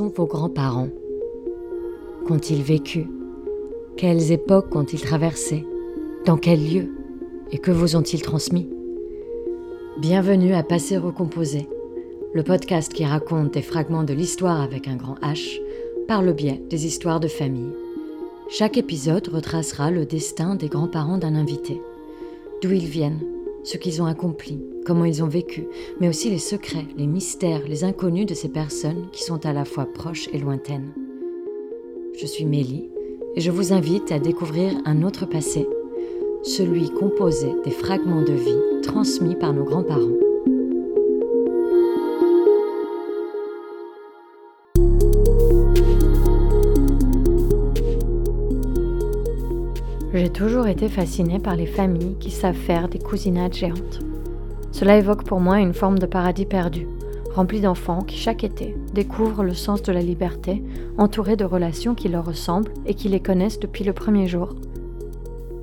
sont vos grands-parents. Qu'ont-ils vécu? Quelles époques ont-ils traversées? Dans quel lieu? Et que vous ont-ils transmis? Bienvenue à Passer Recomposé, le podcast qui raconte des fragments de l'histoire avec un grand H par le biais des histoires de famille. Chaque épisode retracera le destin des grands-parents d'un invité, d'où ils viennent, ce qu'ils ont accompli, comment ils ont vécu, mais aussi les secrets, les mystères, les inconnus de ces personnes qui sont à la fois proches et lointaines. Je suis Mélie et je vous invite à découvrir un autre passé, celui composé des fragments de vie transmis par nos grands-parents. J'ai toujours été fascinée par les familles qui savent faire des cousinades géantes. Cela évoque pour moi une forme de paradis perdu, rempli d'enfants qui chaque été découvrent le sens de la liberté, entourés de relations qui leur ressemblent et qui les connaissent depuis le premier jour.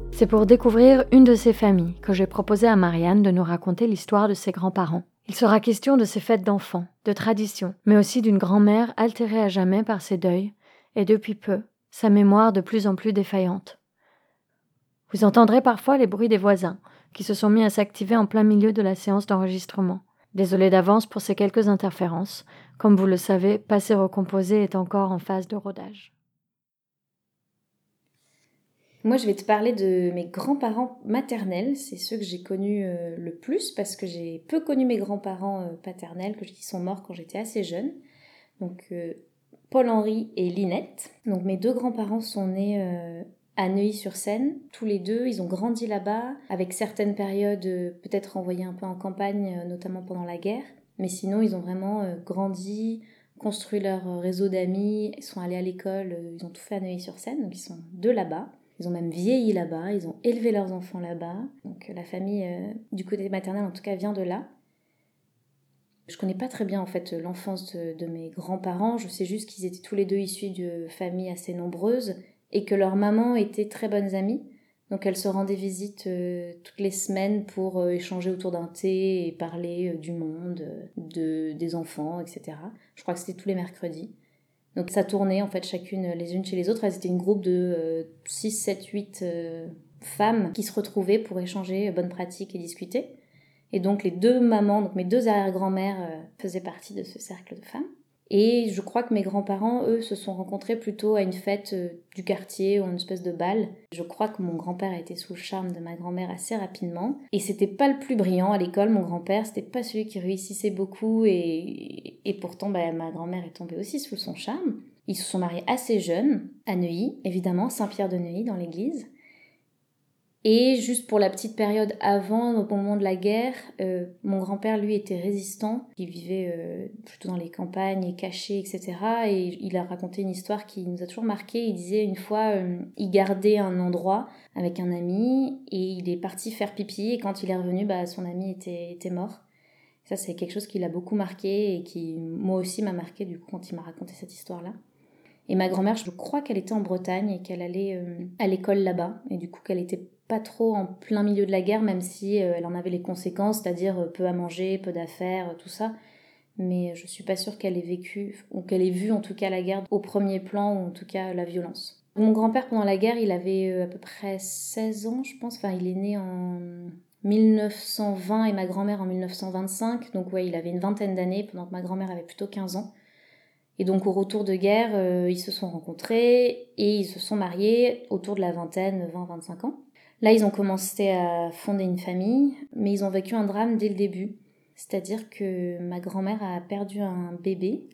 C'est pour découvrir une de ces familles que j'ai proposé à Marianne de nous raconter l'histoire de ses grands-parents. Il sera question de ses fêtes d'enfants, de traditions, mais aussi d'une grand-mère altérée à jamais par ses deuils, et depuis peu, sa mémoire de plus en plus défaillante. Vous entendrez parfois les bruits des voisins, qui se sont mis à s'activer en plein milieu de la séance d'enregistrement. Désolé d'avance pour ces quelques interférences. Comme vous le savez, Passé Recomposé est encore en phase de rodage. Moi, je vais te parler de mes grands-parents maternels. C'est ceux que j'ai connus euh, le plus parce que j'ai peu connu mes grands-parents euh, paternels, qui sont morts quand j'étais assez jeune. Donc, euh, Paul-Henri et Linette. Donc, mes deux grands-parents sont nés à Neuilly-sur-Seine. Tous les deux, ils ont grandi là-bas, avec certaines périodes euh, peut-être envoyées un peu en campagne, euh, notamment pendant la guerre. Mais sinon, ils ont vraiment euh, grandi, construit leur réseau d'amis, ils sont allés à l'école, ils ont tout fait à Neuilly-sur-Seine, donc ils sont deux là-bas. Ils ont même vieilli là-bas, ils ont élevé leurs enfants là-bas. Donc la famille, du côté maternel en tout cas, vient de là. Je connais pas très bien en fait l'enfance de, de mes grands-parents. Je sais juste qu'ils étaient tous les deux issus de familles assez nombreuses et que leur maman était très bonnes amies. Donc elles se rendaient visite euh, toutes les semaines pour euh, échanger autour d'un thé et parler euh, du monde, de, des enfants, etc. Je crois que c'était tous les mercredis. Donc ça tournait en fait chacune les unes chez les autres. Elles étaient une groupe de 6, 7, 8 femmes qui se retrouvaient pour échanger bonnes pratiques et discuter. Et donc les deux mamans, donc mes deux arrière-grand-mères faisaient partie de ce cercle de femmes. Et je crois que mes grands-parents, eux, se sont rencontrés plutôt à une fête euh, du quartier ou une espèce de bal. Je crois que mon grand-père a été sous le charme de ma grand-mère assez rapidement. Et c'était pas le plus brillant à l'école, mon grand-père. C'était pas celui qui réussissait beaucoup. Et, et pourtant, bah, ma grand-mère est tombée aussi sous son charme. Ils se sont mariés assez jeunes, à Neuilly, évidemment, Saint-Pierre de Neuilly, dans l'église. Et juste pour la petite période avant, au moment de la guerre, euh, mon grand-père, lui, était résistant. Il vivait euh, plutôt dans les campagnes, caché, etc. Et il a raconté une histoire qui nous a toujours marqué. Il disait une fois, euh, il gardait un endroit avec un ami et il est parti faire pipi. Et quand il est revenu, bah, son ami était, était mort. Ça, c'est quelque chose qui l'a beaucoup marqué et qui, moi aussi, m'a marqué du coup quand il m'a raconté cette histoire-là. Et ma grand-mère, je crois qu'elle était en Bretagne et qu'elle allait à l'école là-bas. Et du coup, qu'elle était pas trop en plein milieu de la guerre, même si euh, elle en avait les conséquences, c'est-à-dire euh, peu à manger, peu d'affaires, tout ça. Mais je suis pas sûre qu'elle ait vécu, ou qu'elle ait vu en tout cas la guerre au premier plan, ou en tout cas la violence. Mon grand-père, pendant la guerre, il avait euh, à peu près 16 ans, je pense. Enfin, il est né en 1920 et ma grand-mère en 1925. Donc, ouais, il avait une vingtaine d'années, pendant que ma grand-mère avait plutôt 15 ans. Et donc, au retour de guerre, ils se sont rencontrés et ils se sont mariés autour de la vingtaine, 20-25 ans. Là, ils ont commencé à fonder une famille, mais ils ont vécu un drame dès le début. C'est-à-dire que ma grand-mère a perdu un bébé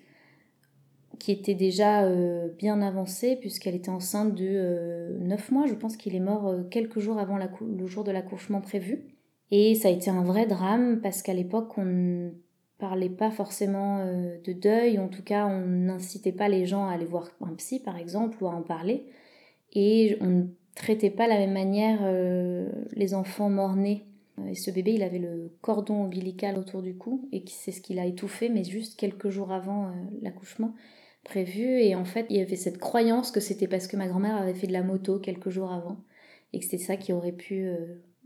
qui était déjà euh, bien avancé puisqu'elle était enceinte de euh, 9 mois. Je pense qu'il est mort euh, quelques jours avant le jour de l'accouchement prévu. Et ça a été un vrai drame parce qu'à l'époque, on ne parlait pas forcément euh, de deuil. En tout cas, on n'incitait pas les gens à aller voir un psy, par exemple, ou à en parler. Et on traitait pas la même manière euh, les enfants morts-nés. Euh, et ce bébé, il avait le cordon ombilical autour du cou, et c'est ce qu'il a étouffé, mais juste quelques jours avant euh, l'accouchement prévu. Et en fait, il y avait cette croyance que c'était parce que ma grand-mère avait fait de la moto quelques jours avant, et que c'était ça qui aurait pu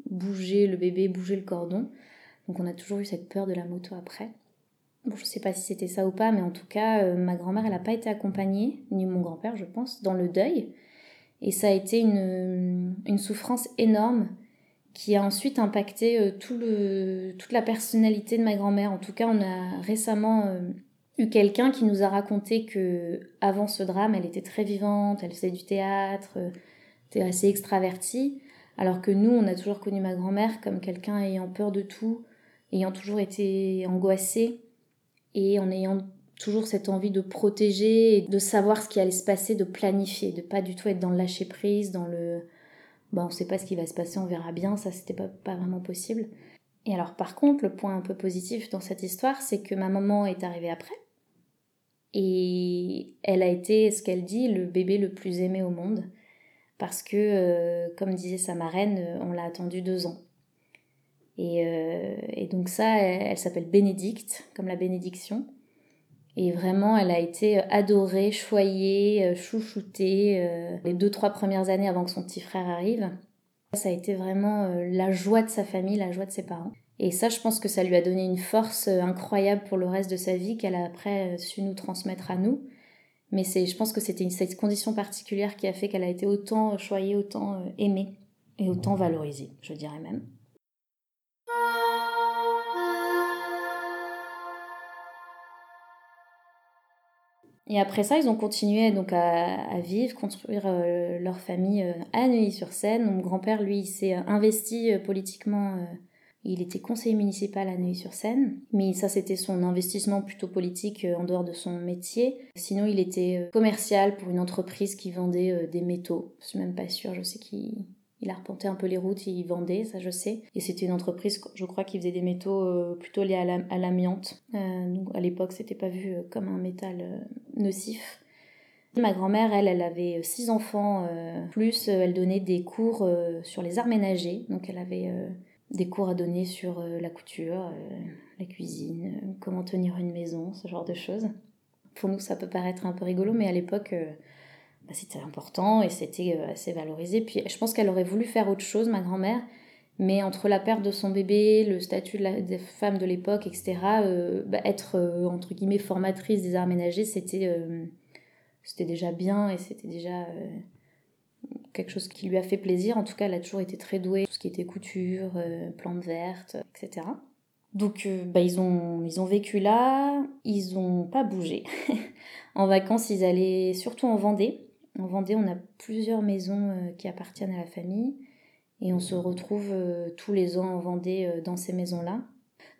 bouger le bébé, bouger le cordon. Donc on a toujours eu cette peur de la moto après. Bon, je sais pas si c'était ça ou pas, mais en tout cas, ma grand-mère, elle n'a pas été accompagnée, ni mon grand-père, je pense, dans le deuil. Et ça a été une, une souffrance énorme qui a ensuite impacté tout le, toute la personnalité de ma grand-mère. En tout cas, on a récemment eu quelqu'un qui nous a raconté que avant ce drame, elle était très vivante, elle faisait du théâtre, était assez extravertie, alors que nous, on a toujours connu ma grand-mère comme quelqu'un ayant peur de tout, ayant toujours été angoissée et en ayant toujours cette envie de protéger de savoir ce qui allait se passer, de planifier, de pas du tout être dans le lâcher prise, dans le bon, on sait pas ce qui va se passer, on verra bien, ça c'était pas, pas vraiment possible. Et alors par contre, le point un peu positif dans cette histoire, c'est que ma maman est arrivée après. Et elle a été, ce qu'elle dit, le bébé le plus aimé au monde. Parce que, euh, comme disait sa marraine, euh, on l'a attendu deux ans. Et, euh, et donc ça, elle, s'appelle Bénédicte, comme la bénédiction. Et vraiment, elle a été adorée, choyée, chouchoutée les deux, trois premières années avant que son petit frère arrive. Ça a été vraiment la joie de sa famille, la joie de ses parents. Et ça, je pense que ça lui a donné une force euh, incroyable pour le reste de sa vie qu'elle a après euh, su nous transmettre à nous. Mais c'est, je pense que c'était cette condition particulière qui a fait qu'elle a été autant choyée, autant euh, aimée et autant valorisée, je dirais même. Et après ça, ils ont continué donc à, vivre, construire leur famille à Neuilly-sur-Seine. Mon grand-père, lui, s'est investi politiquement il était conseiller municipal à Neuilly-sur-Seine, mais ça c'était son investissement plutôt politique euh, en dehors de son métier. Sinon il était euh, commercial pour une entreprise qui vendait euh, des métaux. Je suis même pas sûre, je sais qu'il a repenté un peu les routes, il vendait, ça je sais. Et c'était une entreprise, je crois, qui faisait des métaux plutôt liés à l'amiante. à l'époque, c'était pas vu comme un métal nocif. Ma grand-mère, elle, elle avait six enfants, plus elle donnait des cours sur les arts ménagers. Donc elle avait des cours à donner sur euh, la couture, euh, la cuisine, euh, comment tenir une maison, ce genre de choses. Pour nous, ça peut paraître un peu rigolo, mais à l'époque, bah, c'était important et c'était assez valorisé. Puis je pense qu'elle aurait voulu faire autre chose, ma grand-mère, mais entre la perte de son bébé, le statut des femmes de l'époque, etc., bah, être entre guillemets formatrice des arts ménagers, c'était déjà bien et c'était déjà quelque chose qui lui a fait plaisir. En tout cas, elle a toujours été très douée, tout ce qui était couture, euh, plantes vertes, etc. Donc, euh, bah, ils, ont, ils ont vécu là, ils n'ont pas bougé. en vacances, ils allaient surtout en Vendée. En Vendée, on a plusieurs maisons euh, qui appartiennent à la famille et on se retrouve tous les ans en Vendée dans ces maisons-là.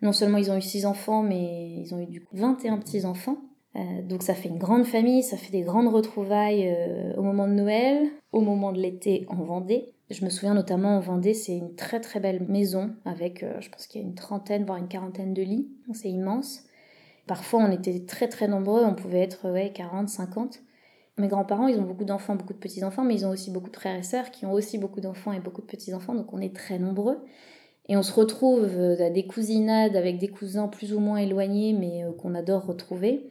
Non seulement ils ont eu six enfants, mais ils ont eu du coup 21 petits-enfants. Euh, donc ça fait une grande famille, ça fait des grandes retrouvailles euh, au moment de Noël, au moment de l'été en Vendée. Je me souviens notamment en Vendée, c'est une très très belle maison avec, euh, je pense qu'il y a une trentaine, voire une quarantaine de lits. C'est immense. Parfois on était très très nombreux, on pouvait être ouais, 40, 50. Mes grands-parents, ils ont beaucoup d'enfants, beaucoup de petits-enfants, mais ils ont aussi beaucoup de frères et sœurs qui ont aussi beaucoup d'enfants et beaucoup de petits-enfants, donc on est très nombreux. Et on se retrouve à des cousinades avec des cousins plus ou moins éloignés, mais qu'on adore retrouver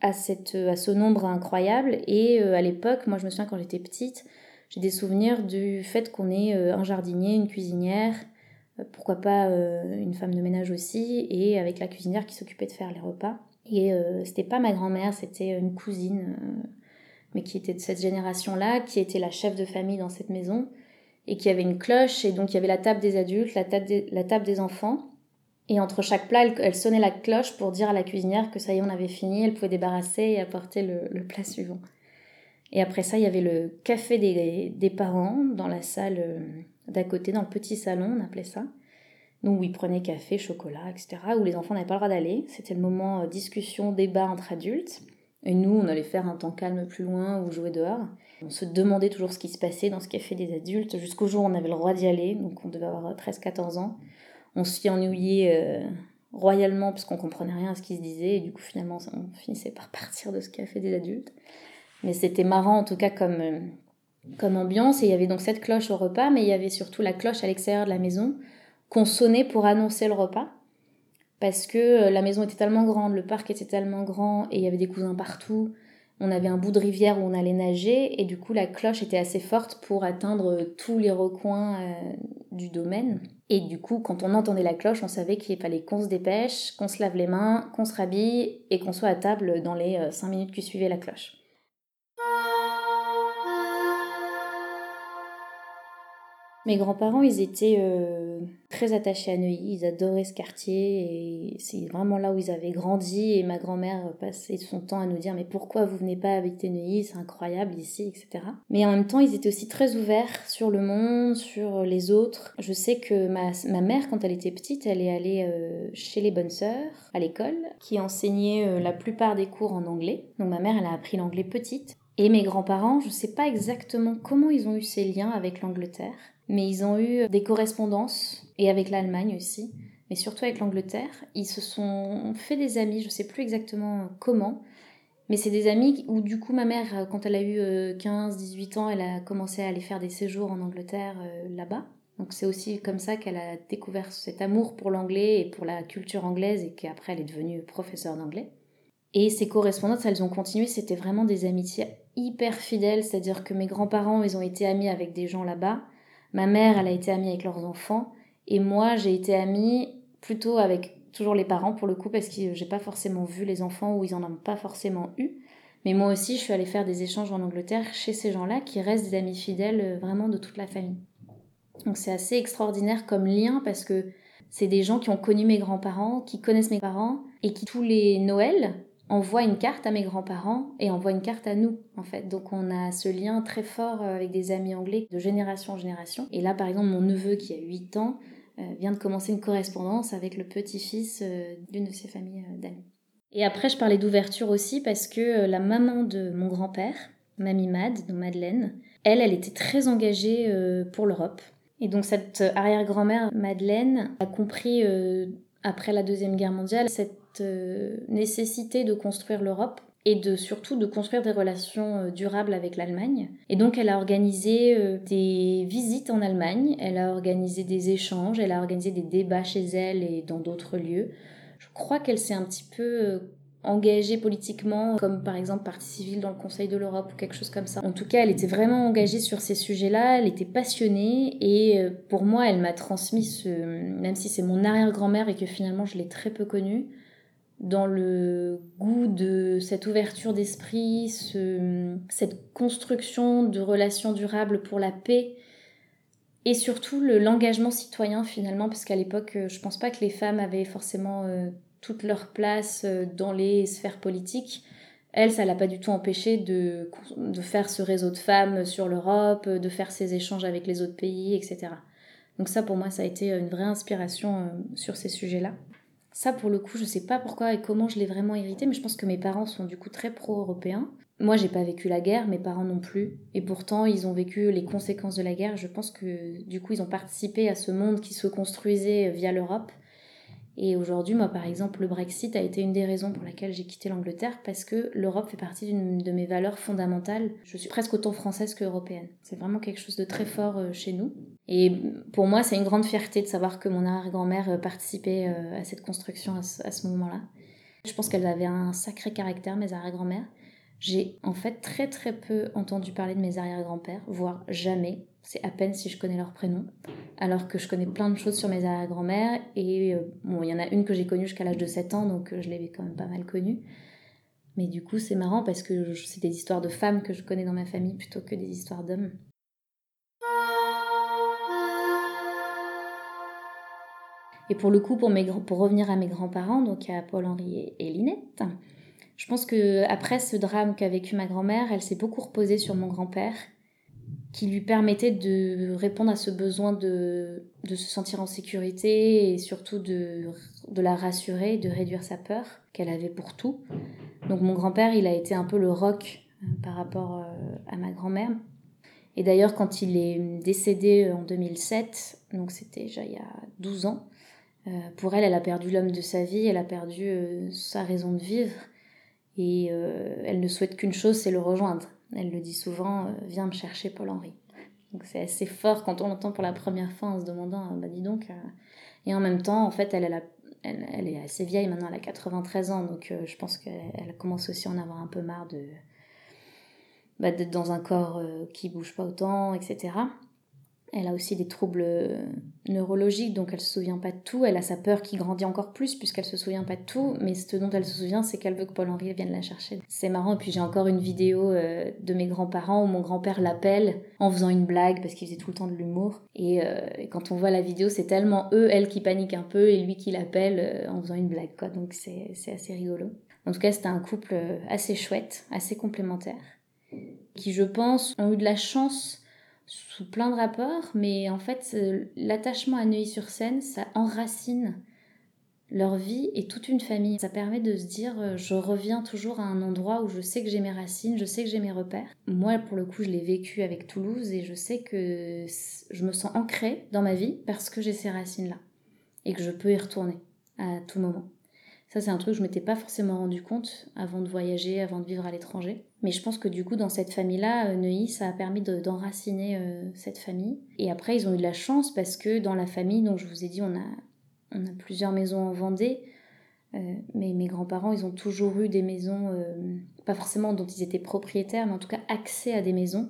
à, cette, à ce nombre incroyable. Et euh, à l'époque, moi je me souviens quand j'étais petite, j'ai des souvenirs du fait qu'on ait euh, un jardinier, une cuisinière, euh, pourquoi pas une femme de ménage aussi, et avec la cuisinière qui s'occupait de faire les repas. Et c'était pas ma grand-mère, c'était une cousine, mais qui était de cette génération-là, qui était la chef de famille dans cette maison, et qui avait une cloche, et donc il y avait la table des adultes, la table des enfants, et entre chaque plat, elle, sonnait la cloche pour dire à la cuisinière que ça y est, on avait fini, elle pouvait débarrasser et apporter le, plat suivant. Et après ça, il y avait le café des, parents dans la salle euh, d'à côté, dans le petit salon, on appelait ça. Où ils prenaient café, chocolat, etc. Où les enfants n'avaient pas le droit d'aller. C'était le moment euh, discussion, débat entre adultes. Et nous, on allait faire un temps calme plus loin ou jouer dehors. On se demandait toujours ce qui se passait dans ce café des adultes jusqu'au jour où on avait le droit d'y aller. Donc on devait avoir 13-14 ans on s'y ennuyait euh, royalement parce qu'on comprenait rien à ce qui se disait et du coup finalement on finissait par partir de ce café des adultes. Mais c'était marrant en tout cas comme, euh, comme ambiance et il y avait donc cette cloche au repas mais il y avait surtout la cloche à l'extérieur de la maison qu'on sonnait pour annoncer le repas parce que euh, la maison était tellement grande, le parc était tellement grand et il y avait des cousins partout. on avait un bout de rivière où on allait nager et du coup la cloche était assez forte pour atteindre tous les recoins euh, du domaine. Et du coup, quand on entendait la cloche, on savait qu'il fallait qu'on se dépêche, qu'on se lave les mains, qu'on se rhabille et qu'on soit à table dans les 5 euh, minutes qui suivaient la cloche. Mes grands-parents, ils étaient euh, très attachés à Neuilly, ils adoraient ce quartier et c'est vraiment là où ils avaient grandi et ma grand-mère passait son temps à nous dire mais pourquoi vous venez pas habiter Neuilly, c'est incroyable ici, etc. Mais en même temps, ils étaient aussi très ouverts sur le monde, sur les autres. Je sais que ma, ma mère, quand elle était petite, elle est allée euh, chez les bonnes sœurs à l'école qui enseignaient euh, la plupart des cours en anglais. Donc ma mère, elle a appris l'anglais petite. Et mes grands-parents, je ne sais pas exactement comment ils ont eu ces liens avec l'Angleterre mais ils ont eu des correspondances, et avec l'Allemagne aussi, mais surtout avec l'Angleterre. Ils se sont fait des amis, je ne sais plus exactement comment, mais c'est des amis où du coup ma mère, quand elle a eu 15-18 euh, ans, elle a commencé à aller faire des séjours en Angleterre euh, là-bas. Donc c'est aussi comme ça qu'elle a découvert cet amour pour l'anglais et pour la culture anglaise et qu'après elle est devenue professeure d'anglais. Et ces correspondances, elles ont continué, c'était vraiment des amitiés hyper fidèles, c'est-à-dire que mes grands-parents, ils ont été amis avec des gens là-bas, Ma mère, elle a été amie avec leurs enfants. Et moi, j'ai été amie plutôt avec toujours les parents pour le coup, parce que j'ai pas forcément vu les enfants ou ils en ont pas forcément eu. Mais moi aussi, je suis allée faire des échanges en Angleterre chez ces gens-là qui restent des amis fidèles euh, vraiment de toute la famille. Donc c'est assez extraordinaire comme lien parce que c'est des gens qui ont connu mes grands-parents, qui connaissent mes parents et qui tous les Noëls envoie une carte à mes grands-parents et envoie une carte à nous, en fait. Donc on a ce lien très fort euh, avec des amis anglais de génération en génération. Et là, par exemple, mon neveu qui a 8 ans euh, vient de commencer une correspondance avec le petit-fils euh, d'une de ses familles d'amis. Et après, je parlais d'ouverture aussi parce que la maman de mon grand-père, Mamie Mad, donc Madeleine, elle, elle était très engagée pour l'Europe. Et donc cette arrière-grand-mère, Madeleine, a compris après la Deuxième Guerre mondiale cette euh, nécessité de construire l'Europe et de surtout de construire des relations euh, durables avec l'Allemagne. Et donc elle a organisé euh, des visites en Allemagne, elle a organisé des échanges, elle a organisé des débats chez elle et dans d'autres lieux. Je crois qu'elle s'est un petit peu engagée politiquement, comme par exemple partie civile dans le Conseil de l'Europe ou quelque chose comme ça. En tout cas, elle était vraiment engagée sur ces sujets-là, elle était passionnée et pour moi, elle m'a transmis ce, même si c'est mon arrière-grand-mère et que finalement je l'ai très peu connue, dans le goût de cette ouverture d'esprit, cette construction de relations durables pour la paix et surtout l'engagement citoyen finalement, parce qu'à l'époque, euh, je pense pas que les femmes avaient forcément euh, toute leur place euh, dans les sphères politiques. Elle, ça l'a pas du tout empêché de, de faire ce réseau de femmes sur l'Europe, de faire ces échanges avec les autres pays, etc. Donc ça, pour moi, ça a été une vraie inspiration sur ces sujets-là. Ça, pour le coup, je sais pas pourquoi et comment je l'ai vraiment hérité, mais je pense que mes parents sont du coup très pro-européens. Moi, j'ai pas vécu la guerre, mes parents non plus. Et pourtant, ils ont vécu les conséquences de la guerre. Je pense que du coup, ils ont participé à ce monde qui se construisait via l'Europe. Et aujourd'hui, moi, par exemple, le Brexit a été une des raisons pour laquelle j'ai quitté l'Angleterre parce que l'Europe fait partie d'une de mes valeurs fondamentales. Je suis presque autant française qu'européenne. C'est vraiment quelque chose de très fort euh, chez nous. Et pour moi, c'est une grande fierté de savoir que mon arrière-grand-mère euh, participait euh, à cette construction à ce, moment-là. Je pense qu'elle avait un sacré caractère, mes arrière-grand-mères. J'ai en fait très très peu entendu parler de mes arrière-grands-pères, voire jamais. C'est à peine si je connais leur prénom. Alors que je connais plein de choses sur mes arrière-grand-mères. Et euh, bon, il y en a une que j'ai connue jusqu'à l'âge de 7 ans, donc je l'avais quand même pas mal connue. Mais du coup, c'est marrant parce que c'est des histoires de femmes que je connais dans ma famille plutôt que des histoires d'hommes. Et pour le coup, pour revenir à mes grands-parents, donc à Paul-Henri et, Linette, je pense que après ce drame qu'a vécu ma grand-mère, elle s'est beaucoup reposée sur mon grand-père, qui lui permettait de répondre à ce besoin de, de se sentir en sécurité et surtout de, de la rassurer, de réduire sa peur qu'elle avait pour tout. Donc mon grand-père, il a été un peu le roc euh, par rapport euh, à ma grand-mère. Et d'ailleurs, quand il est décédé en 2007, donc c'était déjà il y a 12 ans, euh, pour elle, elle a perdu l'homme de sa vie, elle a perdu euh, sa raison de vivre. Et euh, elle ne souhaite qu'une chose, c'est le rejoindre. Elle le dit souvent, viens me chercher Paul-Henri. Donc c'est assez fort quand on l'entend pour la première fois en se demandant, bah dis donc. Et en même temps, en fait, elle, elle, elle, est assez vieille maintenant, elle a 93 ans, donc je pense qu'elle commence aussi à en avoir un peu marre de, bah, d'être dans un corps qui bouge pas autant, etc. Elle a aussi des troubles euh, neurologiques, donc elle se souvient pas de tout. Elle a sa peur qui grandit encore plus puisqu'elle se souvient pas de tout. Mais ce dont elle se souvient, c'est qu'elle veut que Paul-Henri vienne la chercher. C'est marrant. Et puis j'ai encore une vidéo euh, de mes grands-parents où mon grand-père l'appelle en faisant une blague parce qu'il faisait tout le temps de l'humour. Et, euh, quand on voit la vidéo, c'est tellement eux, elle qui panique un peu et lui qui l'appelle en faisant une blague. Quoi. Donc c'est assez rigolo. En tout cas, c'était un couple assez chouette, assez complémentaire, qui je pense ont eu de la chance sous plein de rapports, mais en fait, l'attachement à Neuilly-sur-Seine, ça enracine leur vie et toute une famille. Ça permet de se dire, euh, je reviens toujours à un endroit où je sais que j'ai mes racines, je sais que j'ai mes repères. Moi, pour le coup, je l'ai vécu avec Toulouse et je sais que je me sens ancrée dans ma vie parce que j'ai ces racines-là et que je peux y retourner à tout moment. Ça, c'est un truc que je m'étais pas forcément rendu compte avant de voyager, avant de vivre à l'étranger. Mais je pense que du coup, dans cette famille-là, euh, Neuilly, ça a permis d'enraciner euh, cette famille. Et après, ils ont eu de la chance parce que dans la famille, donc je vous ai dit, on a, on a plusieurs maisons en Vendée. Euh, mais mes grands-parents, ils ont toujours eu des maisons, pas forcément dont ils étaient propriétaires, mais en tout cas accès à des maisons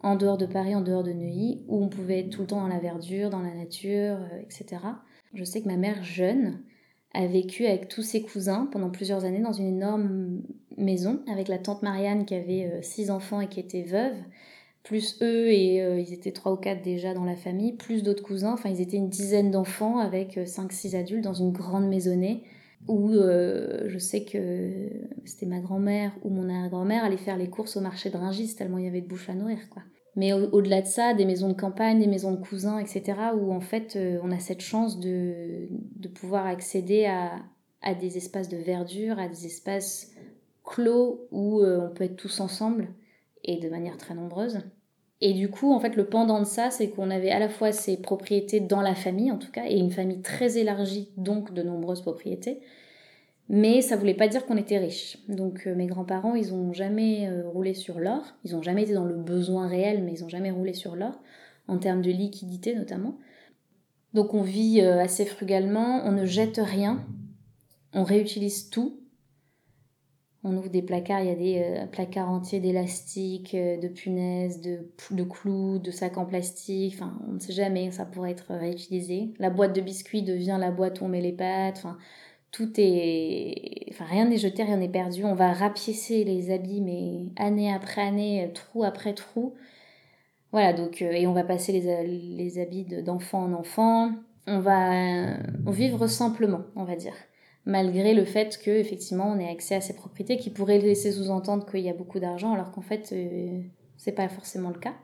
en dehors de Paris, en dehors de Neuilly, où on pouvait être tout le temps dans la verdure, dans la nature, etc. Je sais que ma mère jeune, a vécu avec tous ses cousins pendant plusieurs années dans une énorme maison avec la tante Marianne qui avait euh, six enfants et qui était veuve, plus eux et euh, ils étaient trois ou quatre déjà dans la famille, plus d'autres cousins, enfin ils étaient une dizaine d'enfants avec euh, cinq, six adultes dans une grande maisonnée où je sais que c'était ma grand-mère ou mon arrière-grand-mère allait faire les courses au marché de Ringis tellement il y avait de bouche à nourrir quoi. Mais au-delà de ça, des maisons de campagne, des maisons de cousins, etc., où en fait euh, on a cette chance de, de pouvoir accéder à, à, des espaces de verdure, à des espaces clos où euh, on peut être tous ensemble et de manière très nombreuse. Et du coup, en fait, le pendant de ça, c'est qu'on avait à la fois ces propriétés dans la famille, en tout cas, et une famille très élargie, donc de nombreuses propriétés, mais ça voulait pas dire qu'on était riche. Donc euh, mes grands-parents, ils ont jamais euh, roulé sur l'or. Ils ont jamais été dans le besoin réel, mais ils ont jamais roulé sur l'or, en termes de liquidité notamment. Donc on vit euh, assez frugalement, on ne jette rien, on réutilise tout. On ouvre des placards, il y a des placards entiers d'élastiques, de punaises, de, de clous, de sacs en plastique, enfin on ne sait jamais, ça pourrait être réutilisé. La boîte de biscuits devient la boîte où on met les pâtes, enfin tout est. Enfin, rien n'est jeté, rien n'est perdu. On va rapiécer les habits, mais année après année, trou après trou. Voilà, donc, euh, et on va passer les, les habits d'enfant en enfant. On va vivre simplement, on va dire. Malgré le fait que, effectivement, on ait accès à ces propriétés qui pourraient laisser sous-entendre qu'il y a beaucoup d'argent, alors qu'en fait, euh, c'est pas forcément le cas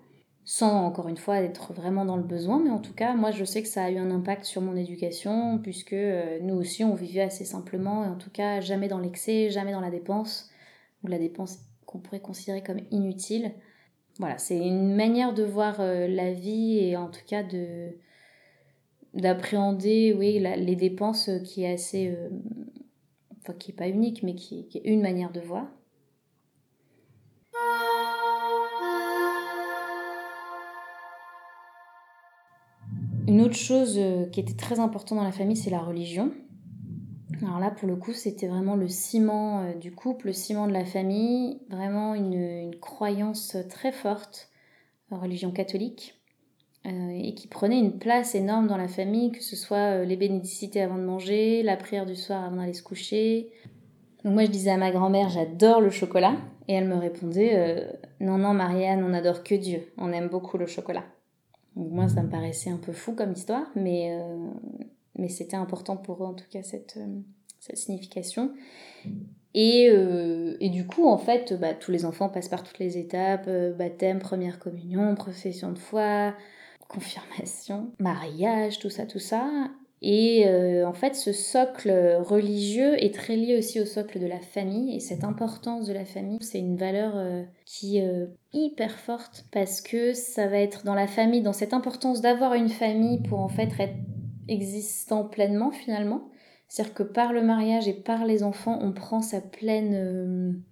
sans encore une fois être vraiment dans le besoin, mais en tout cas, moi je sais que ça a eu un impact sur mon éducation, puisque euh, nous aussi on vivait assez simplement, et en tout cas jamais dans l'excès, jamais dans la dépense, ou la dépense qu'on pourrait considérer comme inutile. Voilà, c'est une manière de voir euh, la vie et en tout cas de d'appréhender oui, les dépenses euh, qui est assez... enfin qui n'est pas unique, mais qui est une manière de voir. Une autre chose euh, qui était très importante dans la famille, c'est la religion. Alors là, pour le coup, c'était vraiment le ciment euh, du couple, le ciment de la famille, vraiment une, croyance très forte, religion catholique, euh, et qui prenait une place énorme dans la famille, que ce soit les bénédicités avant de manger, la prière du soir avant d'aller se coucher. Donc moi, je disais à ma grand-mère, j'adore le chocolat, et elle me répondait, non, non, Marianne, on n'adore que Dieu, on aime beaucoup le chocolat. Moi, ça me paraissait un peu fou comme histoire, mais, euh, mais c'était important pour eux, en tout cas, cette, euh, cette signification. Et, euh, et, du coup, en fait, bah, tous les enfants passent par toutes les étapes baptême, première communion, profession de foi, confirmation, mariage, tout ça, tout ça. Et euh, en fait, ce socle religieux est très lié aussi au socle de la famille. Et cette importance de la famille, c'est une valeur euh, qui est euh, hyper forte parce que ça va être dans la famille, dans cette importance d'avoir une famille pour en fait être existant pleinement finalement. C'est-à-dire que par le mariage et par les enfants, on prend sa pleine,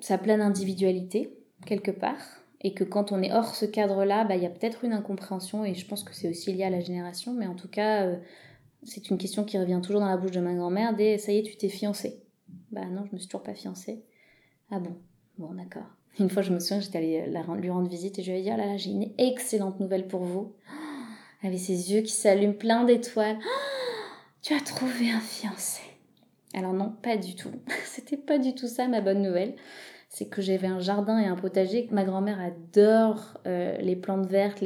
sa pleine individualité quelque part. Et que quand on est hors ce cadre-là, bah, il y a peut-être une incompréhension, et je pense que c'est aussi lié à la génération, mais en tout cas, c'est une question qui revient toujours dans la bouche de ma grand-mère dès ça y est, tu t'es fiancée. Bah non, je me suis toujours pas fiancée. Ah bon, bon d'accord. Une fois, je me souviens, j'étais allée lui rendre visite et je lui ai dit, oh là là, j'ai une excellente nouvelle pour vous. Elle avait ses yeux qui s'allument plein d'étoiles. tu as trouvé un fiancé. Alors non, pas du tout. C'était pas du tout ça ma bonne nouvelle. C'est que j'avais un jardin et un potager. Ma grand-mère adore euh, les plantes vertes,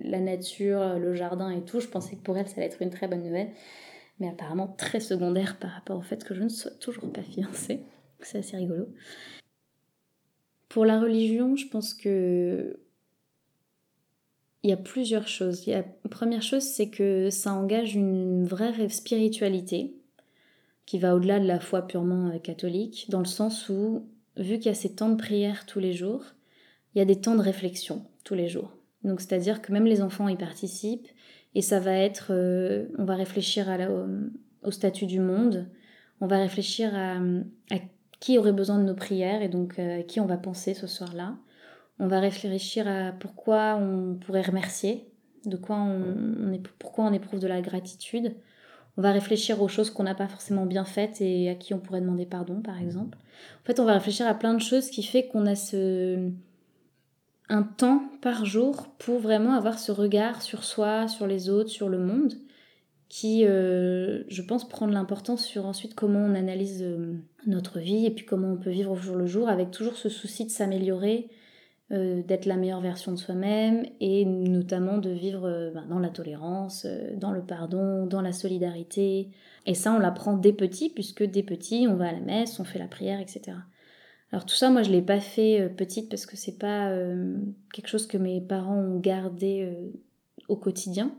la nature, le jardin et tout. Je pensais que pour elle, ça allait être une très bonne nouvelle. Mais apparemment très secondaire par rapport au fait que je ne sois toujours pas fiancée. C'est assez rigolo. Pour la religion, je pense que il y a plusieurs choses. la première chose, c'est que ça engage une vraie spiritualité qui va au-delà de la foi purement euh, catholique, dans le sens où, vu qu'il y a ces temps de prière tous les jours, il y a des temps de réflexion tous les jours. Donc c'est-à-dire que même les enfants y participent et ça va être, euh, on va réfléchir à au, statut du monde, on va réfléchir à, qui aurait besoin de nos prières et donc euh, à qui on va penser ce soir-là. On va réfléchir à pourquoi on pourrait remercier, de quoi on, est, pourquoi on éprouve de la gratitude. On va réfléchir aux choses qu'on n'a pas forcément bien faites et à qui on pourrait demander pardon, par exemple. En fait, on va réfléchir à plein de choses qui fait qu'on a ce un temps par jour pour vraiment avoir ce regard sur soi, sur les autres, sur le monde, qui, euh, je pense, prend de l'importance sur ensuite comment on analyse euh, notre vie et puis comment on peut vivre au jour le jour avec toujours ce souci de s'améliorer, euh, d'être la meilleure version de soi-même et notamment de vivre euh, ben, dans la tolérance, euh, dans le pardon, dans la solidarité. Et ça, on l'apprend dès petit, puisque dès petit, on va à la messe, on fait la prière, etc. Alors tout ça, moi, je l'ai pas fait petite parce que c'est pas quelque chose que mes parents ont gardé au quotidien.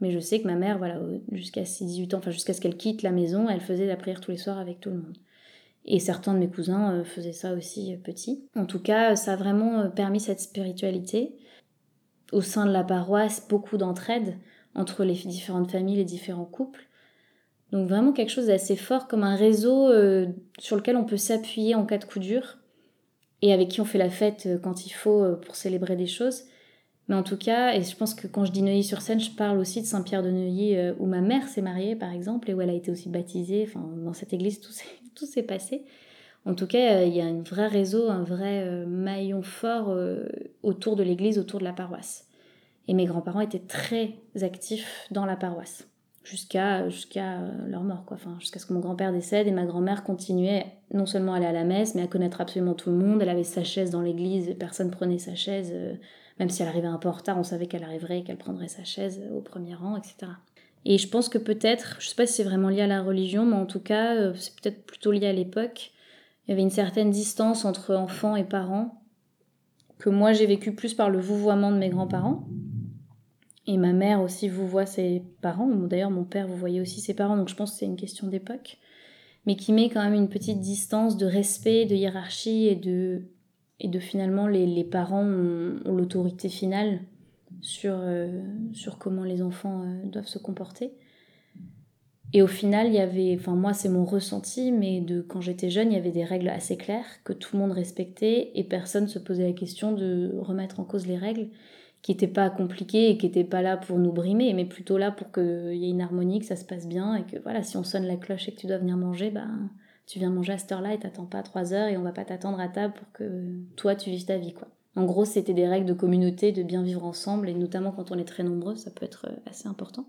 Mais je sais que ma mère, voilà, jusqu'à ses 18 ans, enfin jusqu'à ce qu'elle quitte la maison, elle faisait la prière tous les soirs avec tout le monde. Et certains de mes cousins euh, faisaient ça aussi euh, petit. En tout cas, ça a vraiment euh, permis cette spiritualité. Au sein de la paroisse, beaucoup d'entraide entre les différentes familles, les différents couples. Donc vraiment quelque chose d'assez fort, comme un réseau sur lequel on peut s'appuyer en cas de coup dur et avec qui on fait la fête quand il faut pour célébrer des choses. Mais en tout cas, et je pense que quand je dis Neuilly-sur-Seine, je parle aussi de Saint-Pierre de Neuilly, où ma mère s'est mariée, par exemple, et où elle a été aussi baptisée. Enfin, dans cette église, tout s'est passé. En tout cas, il y a un vrai réseau, un vrai euh, maillon fort euh, autour de l'église, autour de la paroisse. Et mes grands-parents étaient très actifs dans la paroisse, jusqu'à jusqu'à euh, leur mort, quoi. Enfin, jusqu'à ce que mon grand-père décède et ma grand-mère continuait non seulement à aller à la messe, mais à connaître absolument tout le monde. Elle avait sa chaise dans l'église, personne prenait sa chaise, même si elle arrivait un peu en retard, on savait qu'elle arriverait, qu'elle prendrait sa chaise au premier rang, etc. Et je pense que peut-être, je sais pas si c'est vraiment lié à la religion, mais en tout cas, euh, c'est peut-être plutôt lié à l'époque. Il y avait une certaine distance entre enfants et parents, que moi j'ai vécu plus par le vouvoiement de mes grands-parents. Et ma mère aussi vous voit ses parents. D'ailleurs, mon père vous voyait aussi ses parents, donc je pense que c'est une question d'époque. Mais qui met quand même une petite distance de respect, de hiérarchie et de, et de finalement les, parents ont l'autorité finale sur, euh, sur comment les enfants euh, doivent se comporter. Et au final, il y avait, enfin moi c'est mon ressenti, mais de quand j'étais jeune, il y avait des règles assez claires que tout le monde respectait et personne se posait la question de remettre en cause les règles qui n'étaient pas compliquées et qui n'étaient pas là pour nous brimer, mais plutôt là pour qu'il y ait une harmonie, que ça se passe bien et que voilà, si on sonne la cloche et que tu dois venir manger, ben tu viens manger à cette heure-là et t'attends pas trois heures et on va pas t'attendre à table pour que toi tu vives ta vie quoi. En gros, c'était des règles de communauté, de bien vivre ensemble, et notamment quand on est très nombreux, ça peut être euh, assez important.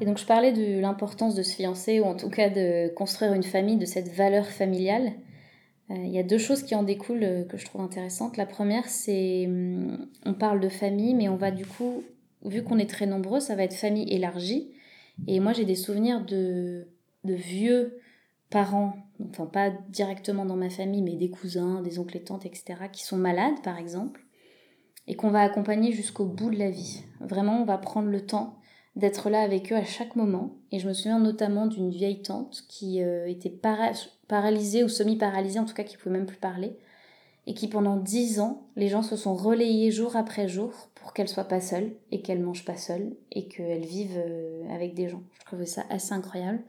Et donc je parlais de l'importance de se fiancer, ou en tout cas de construire une famille, de cette valeur familiale. Euh, il y a deux choses qui en découlent euh, que je trouve intéressantes. La première, c'est hum, on parle de famille, mais on va du coup, vu qu'on est très nombreux, ça va être famille élargie. Et moi, j'ai des souvenirs de, de vieux parents, enfin pas directement dans ma famille, mais des cousins, des oncles et tantes, etc., qui sont malades par exemple, et qu'on va accompagner jusqu'au bout de la vie. Vraiment, on va prendre le temps d'être là avec eux à chaque moment. Et je me souviens notamment d'une vieille tante qui euh, était paralysée ou semi-paralysée, en tout cas qui pouvait même plus parler, et qui pendant dix ans, les gens se sont relayés jour après jour pour qu'elle soit pas seule et qu'elle mange pas seule et qu'elle vive euh, avec des gens. Je trouvais ça assez incroyable.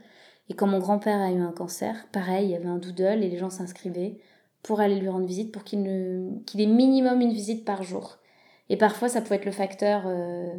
Et quand mon grand-père a eu un cancer, pareil, il y avait un doodle et les gens s'inscrivaient pour aller lui rendre visite, pour qu'il ait minimum une visite par jour. Et parfois, ça pouvait être le facteur, euh,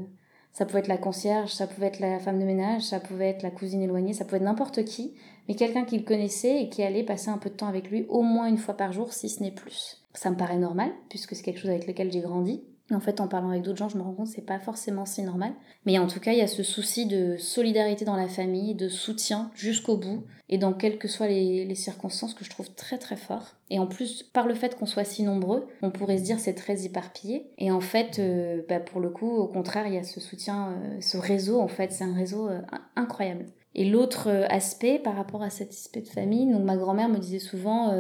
Ça pouvait être la concierge, ça pouvait être la femme de ménage, ça pouvait être la cousine éloignée, ça pouvait être n'importe qui, mais quelqu'un qu'il connaissait et qui allait passer un peu de temps avec lui au moins une fois par jour, si ce n'est plus. Ça me paraît normal, puisque c'est quelque chose avec lequel j'ai grandi. En fait, en parlant avec d'autres gens, je me rends compte que c'est pas forcément si normal. Mais en tout cas, il y a ce souci de solidarité dans la famille, de soutien jusqu'au bout, et dans quelles que soient les, circonstances, que je trouve très très fort. Et en plus, par le fait qu'on soit si nombreux, on pourrait se dire c'est très éparpillé. Et en fait, euh, bah, pour le coup, au contraire, il y a ce soutien, euh, ce réseau, en fait, c'est un réseau euh, incroyable. Et l'autre aspect par rapport à cet aspect de famille, donc ma grand-mère me disait souvent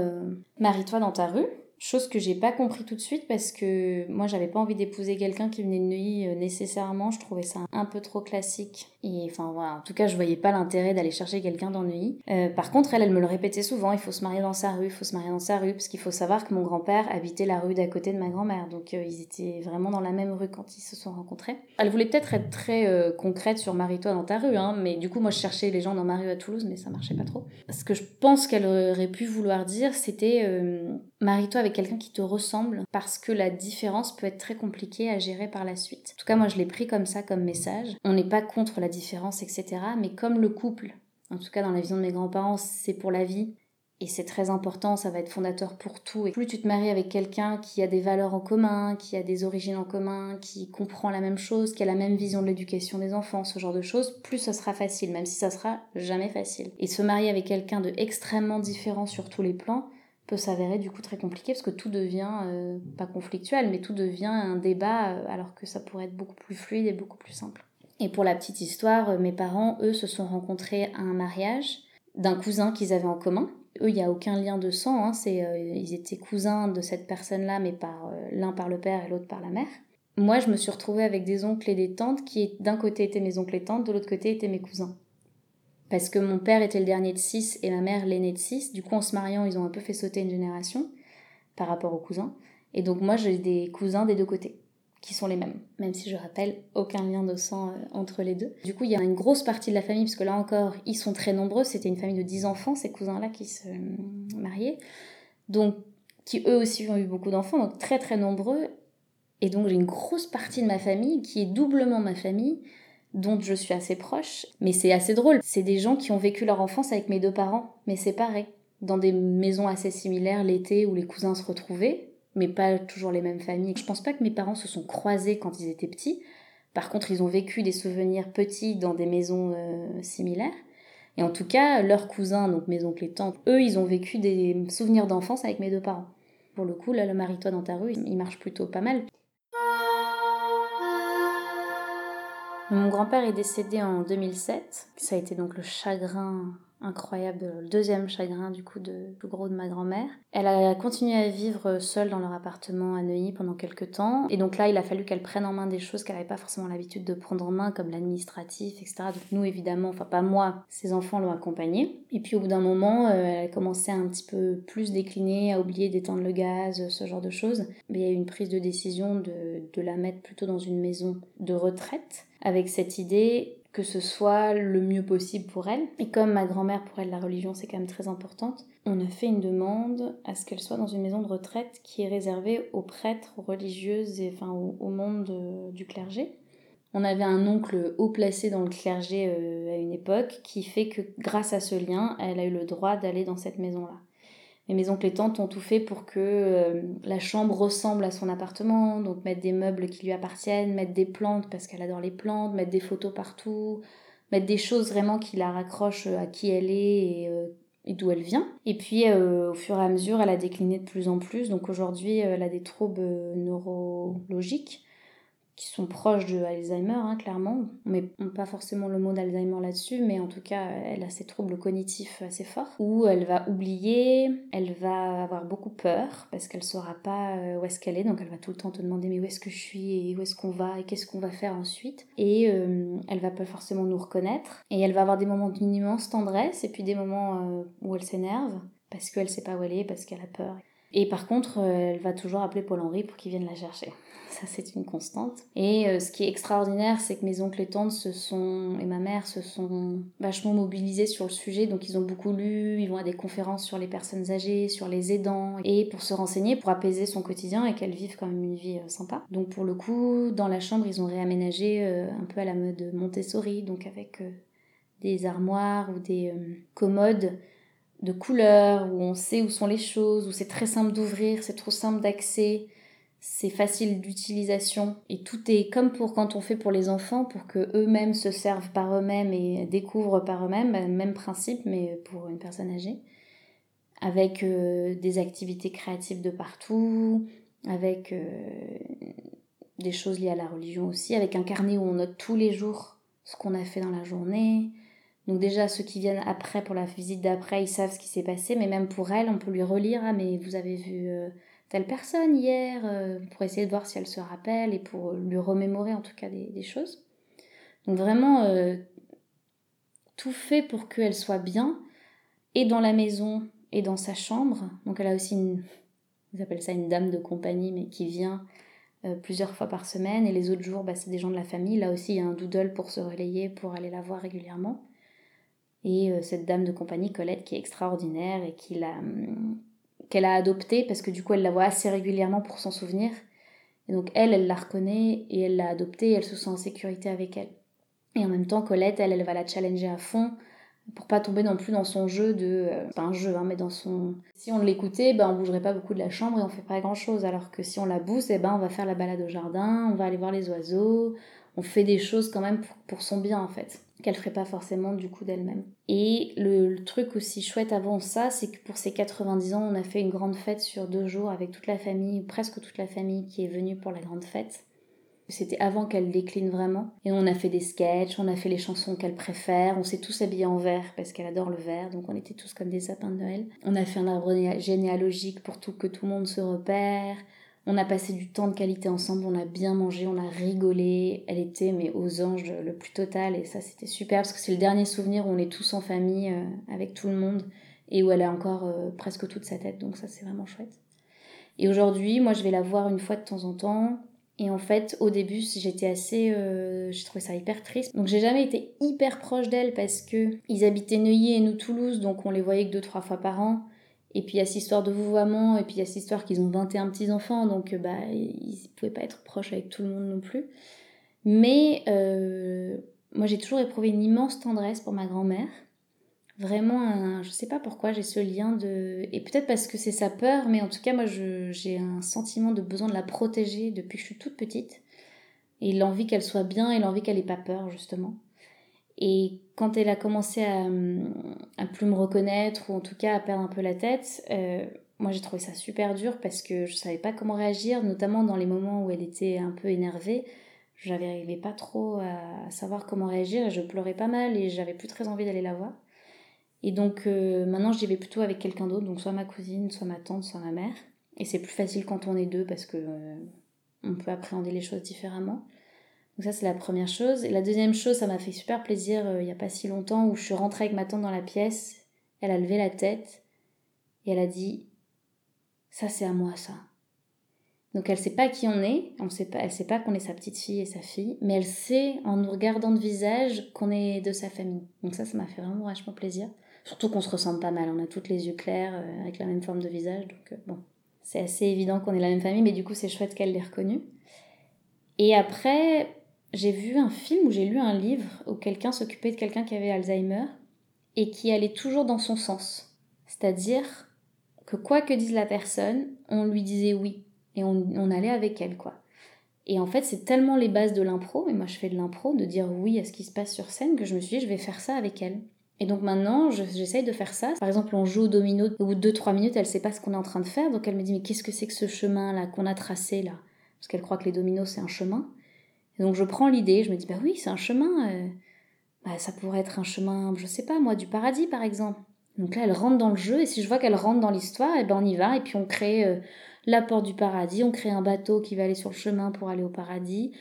marie-toi dans ta rue. Chose que j'ai pas compris tout de suite parce que moi j'avais pas envie d'épouser quelqu'un qui venait de Neuilly euh, nécessairement, je trouvais ça un peu trop classique. Et enfin voilà, en tout cas je voyais pas l'intérêt d'aller chercher quelqu'un dans Neuilly. Euh, par contre elle, elle me le répétait souvent, il faut se marier dans sa rue, il faut se marier dans sa rue, parce qu'il faut savoir que mon grand-père habitait la rue d'à côté de ma grand-mère, donc euh, ils étaient vraiment dans la même rue quand ils se sont rencontrés. Elle voulait peut-être être très concrète sur marie-toi dans ta rue, hein, mais du coup moi je cherchais les gens dans ma rue à Toulouse, mais ça marchait pas trop. Ce que je pense qu'elle aurait pu vouloir dire, c'était marie-toi avec quelqu'un qui te ressemble parce que la différence peut être très compliquée à gérer par la suite. En tout cas, moi, je l'ai pris comme ça, comme message. On n'est pas contre la différence, etc. Mais comme le couple, en tout cas dans la vision de mes grands-parents, c'est pour la vie. Et c'est très important, ça va être fondateur pour tout. Et plus tu te maries avec quelqu'un qui a des valeurs en commun, qui a des origines en commun, qui comprend la même chose, qui a la même vision de l'éducation des enfants, ce genre de choses, plus ça sera facile, même si ça sera jamais facile. Et se marier avec quelqu'un de extrêmement différent sur tous les plans, peut s'avérer du coup très compliqué parce que tout devient, euh, pas conflictuel, mais tout devient un débat euh, alors que ça pourrait être beaucoup plus fluide et beaucoup plus simple. Et pour la petite histoire, euh, mes parents, eux, se sont rencontrés à un mariage d'un cousin qu'ils avaient en commun. Eux, il n'y a aucun lien de sang, hein, c'est, ils étaient cousins de cette personne-là, mais par l'un par le père et l'autre par la mère. Moi, je me suis retrouvée avec des oncles et des tantes qui, d'un côté, étaient mes oncles et tantes, de l'autre côté, étaient mes cousins parce que mon père était le dernier de six et ma mère l'aîné de six. Du coup, en se mariant, ils ont un peu fait sauter une génération par rapport aux cousins. Et donc, moi, j'ai des cousins des deux côtés qui sont les mêmes, même si je rappelle aucun lien de sang euh, entre les deux. Du coup, il y a une grosse partie de la famille, parce que là encore, ils sont très nombreux. C'était une famille de dix enfants, ces cousins-là qui se euh, mariaient. Donc, qui eux aussi ont eu beaucoup d'enfants, donc très très nombreux. Et donc, j'ai une grosse partie de ma famille qui est doublement ma famille, dont je suis assez proche. Mais c'est assez drôle. C'est des gens qui ont vécu leur enfance avec mes deux parents, mais séparés. Dans des maisons assez similaires l'été où les cousins se retrouvaient, mais pas toujours les mêmes familles. Je pense pas que mes parents se sont croisés quand ils étaient petits. Par contre, ils ont vécu des souvenirs petits dans des maisons euh, similaires. Et en tout cas, leurs cousins, donc mes oncles et tantes, eux, ils ont vécu des souvenirs d'enfance avec mes deux parents. Pour le coup, là, le marie-toi dans ta rue, il marche plutôt pas mal. Mon grand-père est décédé en 2007. Ça a été donc le chagrin incroyable, le deuxième chagrin du coup de plus gros de ma grand-mère. Elle a continué à vivre seule dans leur appartement à Neuilly pendant quelques temps. Et donc là, il a fallu qu'elle prenne en main des choses qu'elle n'avait pas forcément l'habitude de prendre en main, comme l'administratif, etc. Donc nous, évidemment, enfin pas moi, ses enfants l'ont accompagnée. Et puis au bout d'un moment, euh, elle a commencé à un petit peu plus décliner, à oublier d'éteindre le gaz, ce genre de choses. Mais il y a eu une prise de décision de, de la mettre plutôt dans une maison de retraite avec cette idée que ce soit le mieux possible pour elle. Et comme ma grand-mère, pour elle, la religion, c'est quand même très importante, on a fait une demande à ce qu'elle soit dans une maison de retraite qui est réservée aux prêtres, aux religieuses et enfin au, monde du clergé. On avait un oncle haut placé dans le clergé euh, à une époque qui fait que grâce à ce lien, elle a eu le droit d'aller dans cette maison-là. Et mes oncles et tantes ont tout fait pour que euh, la chambre ressemble à son appartement, donc mettre des meubles qui lui appartiennent, mettre des plantes parce qu'elle adore les plantes, mettre des photos partout, mettre des choses vraiment qui la raccrochent à qui elle est et, euh, d'où elle vient. Et puis euh, au fur et à mesure, elle a décliné de plus en plus, donc aujourd'hui elle a des troubles neurologiques qui sont proches de Alzheimer, hein, clairement. On met pas forcément le mot d'Alzheimer là-dessus, mais en tout cas, elle a ces troubles cognitifs assez forts, où elle va oublier, elle va avoir beaucoup peur, parce qu'elle saura pas euh, où est-ce qu'elle est, donc elle va tout le temps te demander mais où est-ce que je suis, et où est-ce qu'on va, et qu'est-ce qu'on va faire ensuite. Et euh, elle va pas forcément nous reconnaître, et elle va avoir des moments d'une immense tendresse, et puis des moments euh, où elle s'énerve, parce qu'elle sait pas où elle est, parce qu'elle a peur. Et par contre, elle va toujours appeler Paul-Henri pour qu'il vienne la chercher. Ça, c'est une constante. Et ce qui est extraordinaire, c'est que mes oncles et tantes se sont, et ma mère se sont vachement mobilisés sur le sujet. Donc, ils ont beaucoup lu, ils vont à des conférences sur les personnes âgées, sur les aidants, et pour se renseigner, pour apaiser son quotidien et qu'elle vive quand même une vie sympa. Donc, pour le coup, dans la chambre, ils ont réaménagé un peu à la mode Montessori, donc avec des armoires ou des euh, commodes de couleurs où on sait où sont les choses, où c'est très simple d'ouvrir, c'est trop simple d'accès, c'est facile d'utilisation. Et tout est comme pour quand on fait pour les enfants pour que eux-mêmes se servent par eux-mêmes et découvrent par eux-mêmes, bah, même principe mais pour une personne âgée. Avec euh, des activités créatives de partout, avec euh, des choses liées à la religion aussi, avec un carnet où on note tous les jours ce qu'on a fait dans la journée, donc déjà, ceux qui viennent après pour la visite d'après, ils savent ce qui s'est passé, mais même pour elle, on peut lui relire, ah mais vous avez vu euh, telle personne hier, euh, pour essayer de voir si elle se rappelle et pour lui remémorer en tout cas des, choses. Donc vraiment, euh, tout fait pour qu'elle soit bien, et dans la maison, et dans sa chambre. Donc elle a aussi une, ça une dame de compagnie, mais qui vient plusieurs fois par semaine, et les autres jours, bah, c'est des gens de la famille. Là aussi, il y a un doodle pour se relayer, pour aller la voir régulièrement et euh, cette dame de compagnie, Colette, qui est extraordinaire et hum, qu'elle a adoptée parce que du coup elle la voit assez régulièrement pour s'en souvenir. Et donc elle, elle la reconnaît et elle l'a adoptée et elle se sent en sécurité avec elle. Et en même temps, Colette, elle, elle va la challenger à fond pour pas tomber non plus dans son jeu de... Euh, pas un jeu, hein, mais dans son... Si on l'écoutait, ben, on bougerait pas beaucoup de la chambre et on fait pas grand-chose. Alors que si on la booste, eh ben, on va faire la balade au jardin, on va aller voir les oiseaux, on fait des choses quand même pour son bien en fait qu'elle ferait pas forcément du coup d'elle-même. Et le, truc aussi chouette avant ça, c'est que pour ses 90 ans, on a fait une grande fête sur deux jours avec toute la famille, presque toute la famille qui est venue pour la grande fête. C'était avant qu'elle décline vraiment. Et on a fait des sketchs, on a fait les chansons qu'elle préfère, on s'est tous habillés en vert parce qu'elle adore le vert, donc on était tous comme des sapins de Noël. On a fait un arbre généalogique pour tout, que tout le monde se repère. On a passé du temps de qualité ensemble, on a bien mangé, on a rigolé. Elle était mais aux anges le plus total et ça c'était super parce que c'est le dernier souvenir où on est tous en famille euh, avec tout le monde et où elle a encore euh, presque toute sa tête donc ça c'est vraiment chouette. Et aujourd'hui, moi je vais la voir une fois de temps en temps et en fait au début j'étais assez, euh, j'ai trouvé ça hyper triste donc j'ai jamais été hyper proche d'elle parce que ils habitaient Neuilly et nous Toulouse donc on les voyait que deux trois fois par an et puis il y a cette histoire de vouvoiement, et puis il y a cette histoire qu'ils ont 21 petits-enfants, donc euh, bah, ils ne pouvaient pas être proches avec tout le monde non plus. Mais euh, moi j'ai toujours éprouvé une immense tendresse pour ma grand-mère. Vraiment, je sais pas pourquoi j'ai ce lien de... Et peut-être parce que c'est sa peur, mais en tout cas moi j'ai un sentiment de besoin de la protéger depuis que je suis toute petite. Et l'envie qu'elle soit bien et l'envie qu'elle ait pas peur justement. Et quand elle a commencé à, à plus me reconnaître, ou en tout cas à perdre un peu la tête, euh, moi j'ai trouvé ça super dur parce que je savais pas comment réagir, notamment dans les moments où elle était un peu énervée. J'arrivais pas trop à savoir comment réagir et je pleurais pas mal et j'avais plus très envie d'aller la voir. Et donc euh, maintenant j'y vais plutôt avec quelqu'un d'autre, donc soit ma cousine, soit ma tante, soit ma mère. Et c'est plus facile quand on est deux parce que euh, on peut appréhender les choses différemment. Donc ça c'est la première chose. Et la deuxième chose, ça m'a fait super plaisir euh, il n'y a pas si longtemps où je suis rentrée avec ma tante dans la pièce. Elle a levé la tête et elle a dit ça c'est à moi ça. Donc elle sait pas qui on est, on sait pas, elle sait pas qu'on est sa petite fille et sa fille, mais elle sait en nous regardant de visage qu'on est de sa famille. Donc ça, ça m'a fait vraiment vachement plaisir. Surtout qu'on se ressemble pas mal, on a toutes les yeux clairs euh, avec la même forme de visage, donc euh, bon, c'est assez évident qu'on est la même famille, mais du coup c'est chouette qu'elle l'ait reconnue. Et après, j'ai vu un film ou j'ai lu un livre où quelqu'un s'occupait de quelqu'un qui avait Alzheimer et qui allait toujours dans son sens. C'est-à-dire que quoi que dise la personne, on lui disait oui et on, allait avec elle, quoi. Et en fait, c'est tellement les bases de l'impro, et moi je fais de l'impro, de dire oui à ce qui se passe sur scène, que je me suis dit, je vais faire ça avec elle. Et donc maintenant, j'essaye de faire ça. Par exemple, on joue au domino, au bout de 2-3 minutes, elle sait pas ce qu'on est en train de faire, donc elle me dit, mais qu'est-ce que c'est que ce chemin-là qu'on a tracé là? Parce qu'elle croit que les dominos, c'est un chemin. Et donc je prends l'idée, je me dis, bah oui, c'est un chemin. Euh, bah, ça pourrait être un chemin, je sais pas moi, du paradis par exemple. Donc là, elle rentre dans le jeu, et si je vois qu'elle rentre dans l'histoire, et eh ben on y va, et puis on crée euh, la porte du paradis, on crée un bateau qui va aller sur le chemin pour aller au paradis,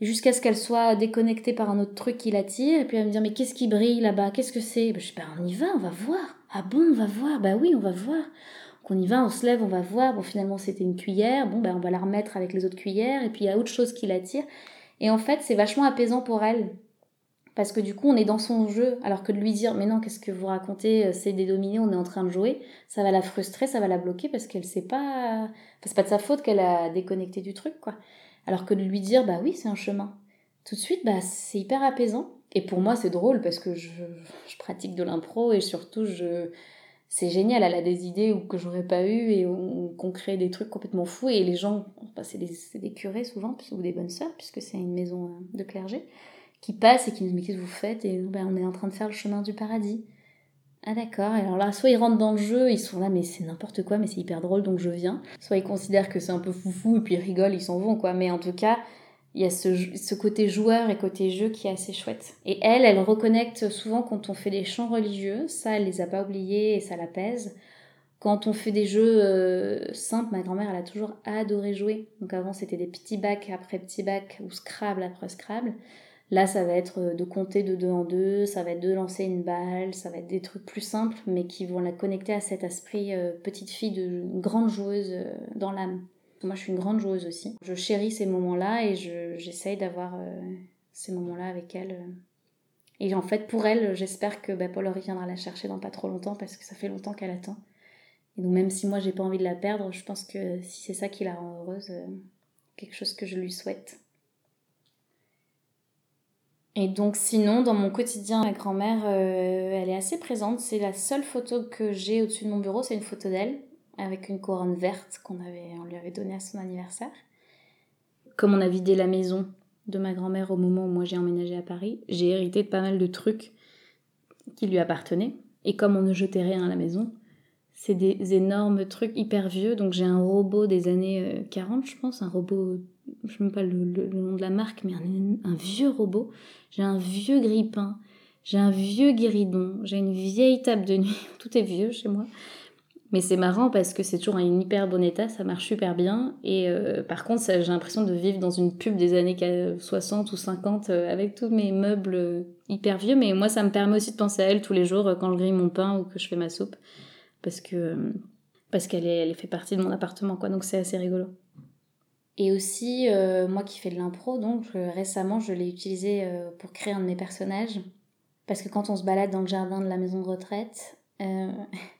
jusqu'à ce qu'elle soit déconnectée par un autre truc qui l'attire, et puis elle me dire, mais qu'est-ce qui brille là-bas, qu'est-ce que c'est? Ben, Je sais pas, on y va, on va voir. Ah bon, on va voir, bah oui, on va voir. Donc on y va, on se lève, on va voir. Bon, finalement, c'était une cuillère. Bon, ben, on va la remettre avec les autres cuillères. Et puis, il y a autre chose qui l'attire. Et en fait, c'est vachement apaisant pour elle. Parce que du coup, on est dans son jeu. Alors que de lui dire, mais non, qu'est-ce que vous racontez euh, C'est des dominés, on est en train de jouer. Ça va la frustrer, ça va la bloquer parce qu'elle sait pas. Enfin, c'est pas de sa faute qu'elle a déconnecté du truc, quoi. Alors que de lui dire, bah oui, c'est un chemin. Tout de suite, bah, c'est hyper apaisant. Et pour moi, c'est drôle parce que je, je pratique de l'impro et surtout, je, c'est génial, elle a des idées que j'aurais pas eu et qu'on crée des trucs complètement fous et les gens, c'est des, curés souvent ou des bonnes sœurs puisque c'est une maison euh, de clergé qui passent et qui nous disent mais qu'est-ce que vous faites et ben, on est en train de faire le chemin du paradis. Ah d'accord, alors là, soit ils rentrent dans le jeu, ils sont là, mais c'est n'importe quoi, mais c'est hyper drôle, donc je viens. Soit ils considèrent que c'est un peu foufou, et puis ils rigolent, ils s'en vont, quoi. Mais en tout cas, il y a ce, côté joueur et côté jeu qui est assez chouette. Et elle, elle reconnecte souvent quand on fait des chants religieux, ça elle les a pas oubliés et ça la pèse. Quand on fait des jeux euh, simples, ma grand-mère elle a toujours adoré jouer. Donc avant c'était des petits bacs après petits bacs ou Scrabble après Scrabble. Là ça va être euh, de compter de deux en deux, ça va être de lancer une balle, ça va être des trucs plus simples mais qui vont la connecter à cet esprit euh, petite fille de grande joueuse dans l'âme. Moi, je suis une grande joueuse aussi. Je chéris ces moments-là et j'essaye d'avoir euh, ces moments-là avec elle. Euh. Et en fait, pour elle, j'espère que bah, Paul viendra la chercher dans pas trop longtemps parce que ça fait longtemps qu'elle attend. Et donc, même si moi, j'ai pas envie de la perdre, je pense que si c'est ça qui la rend heureuse, euh, quelque chose que je lui souhaite. Et donc sinon, dans mon quotidien, ma grand-mère, elle est assez présente. C'est la seule photo que j'ai au-dessus de mon bureau, c'est une photo d'elle avec une couronne verte qu'on avait, on lui avait donnée à son anniversaire. Comme on a vidé la maison de ma grand-mère au moment où moi j'ai emménagé à Paris, j'ai hérité de pas mal de trucs qui lui appartenaient. Et comme on ne jetait rien à la maison, c'est des énormes trucs hyper vieux. Donc j'ai un robot des années 40, euh, je pense, un robot, je ne sais même pas le, nom de la marque, mais un, un vieux robot. J'ai un vieux grille-pain, j'ai un vieux guéridon, j'ai une vieille table de nuit. Tout est vieux chez moi. Mais c'est marrant parce que c'est toujours en hyper bon état, ça marche super bien. Et euh, par contre, j'ai l'impression de vivre dans une pub des années 60 ou 50 euh, avec tous mes meubles euh, hyper vieux. Mais moi, ça me permet aussi de penser à elle tous les jours quand je grille mon pain ou que je fais ma soupe. Parce que parce qu'elle elle fait partie de mon appartement, quoi. Donc c'est assez rigolo. Et aussi, moi qui fais de l'impro, donc récemment, je l'ai utilisé pour créer un de mes personnages. Parce que quand on se balade dans le jardin de la maison de retraite,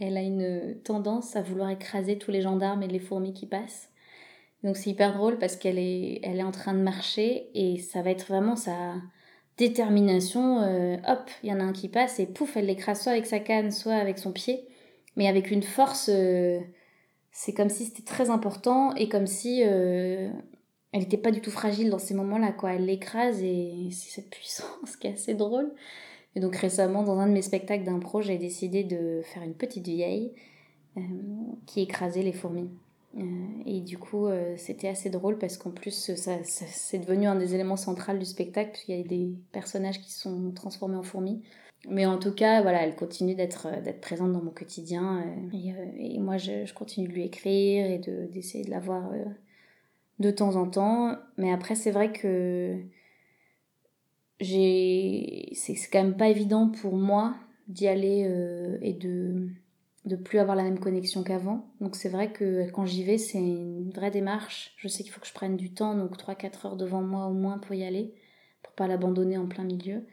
elle a une tendance à vouloir écraser tous les gendarmes et les fourmis qui passent. Donc c'est hyper drôle parce qu'elle est, en train de marcher et ça va être vraiment sa détermination. Euh, hop, il y en a un qui passe et pouf, elle l'écrase soit avec sa canne, soit avec son pied, mais avec une force. Euh, c'est comme si c'était très important et comme si euh, elle n'était pas du tout fragile dans ces moments-là. quoi. Elle l'écrase et c'est cette puissance qui est assez drôle. Et donc récemment, dans un de mes spectacles d'impro, j'ai décidé de faire une petite vieille euh, qui écrasait les fourmis. Euh, et du coup, euh, c'était assez drôle parce qu'en plus, ça, c'est devenu un des éléments centraux du spectacle, puisqu'il y a des personnages qui sont transformés en fourmis. Mais en tout cas, voilà, elle continue d'être présente dans mon quotidien. et, moi, je, continue de lui écrire et d'essayer de, de la voir de temps en temps. Mais après, c'est vrai que j'ai c'est quand même pas évident pour moi d'y aller euh, et de de plus avoir la même connexion qu'avant. Donc c'est vrai que quand j'y vais, c'est une vraie démarche. Je sais qu'il faut que je prenne du temps, donc 3-4 heures devant moi au moins pour y aller, pour pas l'abandonner en plein milieu.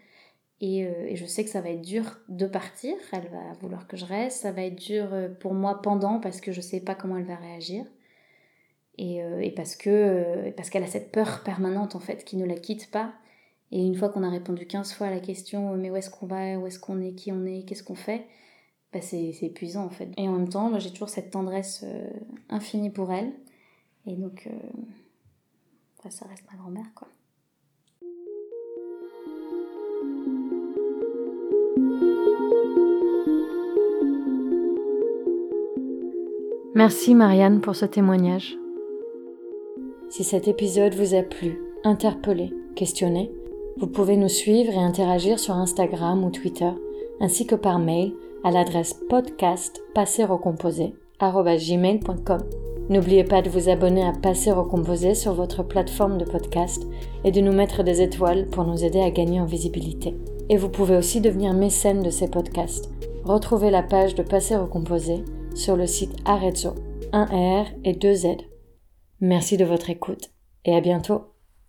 Et, euh, et, je sais que ça va être dur de partir, elle va vouloir que je reste, ça va être dur euh, pour moi pendant parce que je sais pas comment elle va réagir. Et, et parce que parce qu'elle a cette peur permanente en fait qui ne la quitte pas et une fois qu'on a répondu 15 fois à la question euh, mais où est-ce qu'on va, où est-ce qu'on est, qui on est, qu'est-ce qu'on fait, bah c'est, épuisant en fait. Et en même temps, j'ai toujours cette tendresse euh, infinie pour elle. Et donc, euh, ça reste ma grand-mère quoi. Merci Marianne pour ce témoignage. Si cet épisode vous a plu, interpellé, questionné, vous pouvez nous suivre et interagir sur Instagram ou Twitter, ainsi que par mail à l'adresse podcast N'oubliez pas de vous abonner à Passer Recomposé sur votre plateforme de podcast et de nous mettre des étoiles pour nous aider à gagner en visibilité. Et vous pouvez aussi devenir mécène de ces podcasts. Retrouvez la page de Passer Recomposé sur le site Arezzo, 1R et 2Z. Merci de votre écoute et à bientôt.